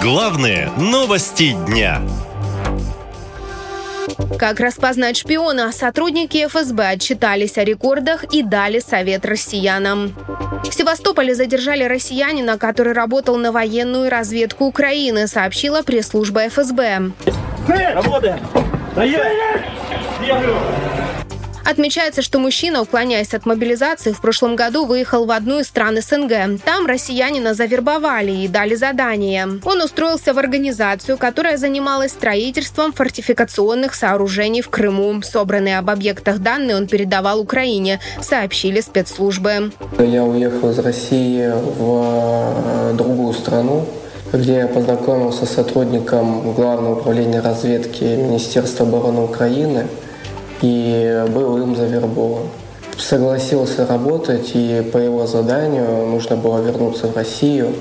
Главные новости дня. Как распознать шпиона? Сотрудники ФСБ отчитались о рекордах и дали совет россиянам. В Севастополе задержали россиянина, который работал на военную разведку Украины, сообщила пресс-служба ФСБ. Работаем! Отмечается, что мужчина, уклоняясь от мобилизации, в прошлом году выехал в одну из стран СНГ. Там россиянина завербовали и дали задание. Он устроился в организацию, которая занималась строительством фортификационных сооружений в Крыму. Собранные об объектах данные он передавал Украине, сообщили спецслужбы. Я уехал из России в э, другую страну, где я познакомился с сотрудником Главного управления разведки Министерства обороны Украины – и был им завербован. Согласился работать, и по его заданию нужно было вернуться в Россию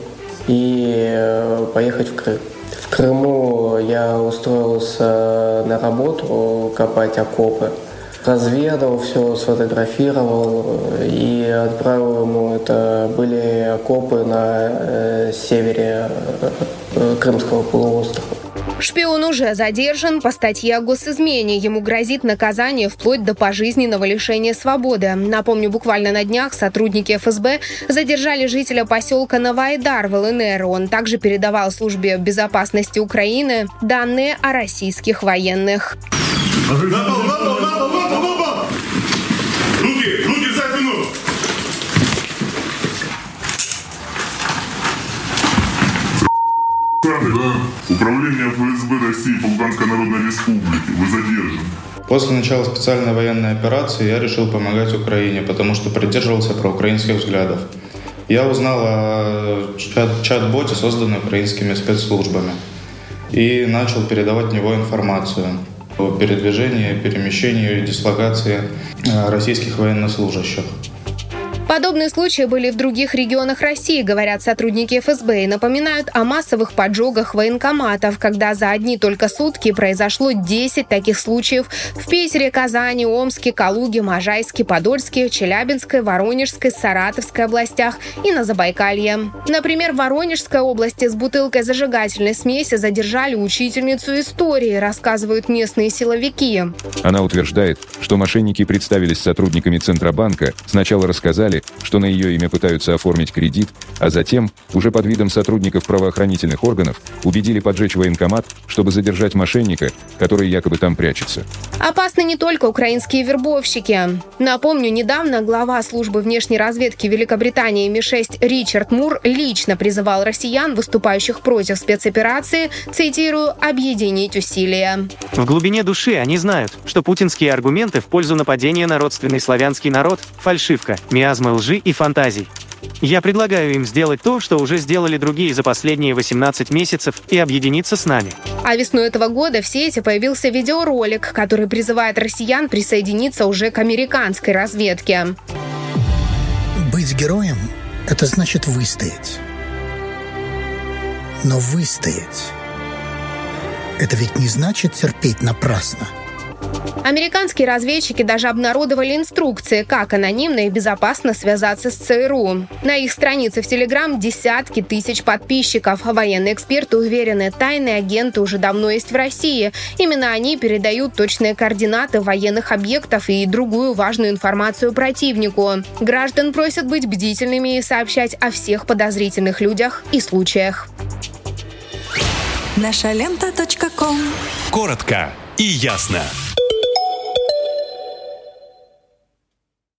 и э, поехать в Крым. В Крыму я устроился на работу копать окопы. Разведал все, сфотографировал э, и отправил ему. Это были окопы на э, севере Крымского полуострова. Шпион уже задержан по статье о госизмене. Ему грозит наказание вплоть до пожизненного лишения свободы. Напомню, буквально на днях сотрудники ФСБ задержали жителя поселка Новоайдар в ЛНР. Он также передавал службе безопасности Украины данные о российских военных. Управление ФСБ России по Луганской Народной Республике. Вы задержаны. После начала специальной военной операции я решил помогать Украине, потому что придерживался проукраинских взглядов. Я узнал о чат-боте, созданном украинскими спецслужбами, и начал передавать в него информацию о передвижении, перемещении и дислокации э, российских военнослужащих. Подобные случаи были в других регионах России, говорят сотрудники ФСБ, и напоминают о массовых поджогах военкоматов, когда за одни только сутки произошло 10 таких случаев в Питере, Казани, Омске, Калуге, Можайске, Подольске, Челябинской, Воронежской, Саратовской областях и на Забайкалье. Например, в Воронежской области с бутылкой зажигательной смеси задержали учительницу истории, рассказывают местные силовики. Она утверждает, что мошенники представились сотрудниками Центробанка, сначала рассказали, узнали, что на ее имя пытаются оформить кредит, а затем, уже под видом сотрудников правоохранительных органов, убедили поджечь военкомат, чтобы задержать мошенника, который якобы там прячется. Опасны не только украинские вербовщики. Напомню, недавно глава службы внешней разведки Великобритании Ми-6 Ричард Мур лично призывал россиян, выступающих против спецоперации, цитирую, «объединить усилия». В глубине души они знают, что путинские аргументы в пользу нападения на родственный славянский народ – фальшивка, миазм маразма лжи и фантазий. Я предлагаю им сделать то, что уже сделали другие за последние 18 месяцев, и объединиться с нами. А весной этого года в сети появился видеоролик, который призывает россиян присоединиться уже к американской разведке. Быть героем – это значит выстоять. Но выстоять – это ведь не значит терпеть напрасно – Американские разведчики даже обнародовали инструкции, как анонимно и безопасно связаться с ЦРУ. На их странице в Телеграм десятки тысяч подписчиков. Военные эксперты уверены, тайные агенты уже давно есть в России. Именно они передают точные координаты военных объектов и другую важную информацию противнику. Граждан просят быть бдительными и сообщать о всех подозрительных людях и случаях. Наша лента. Коротко и ясно.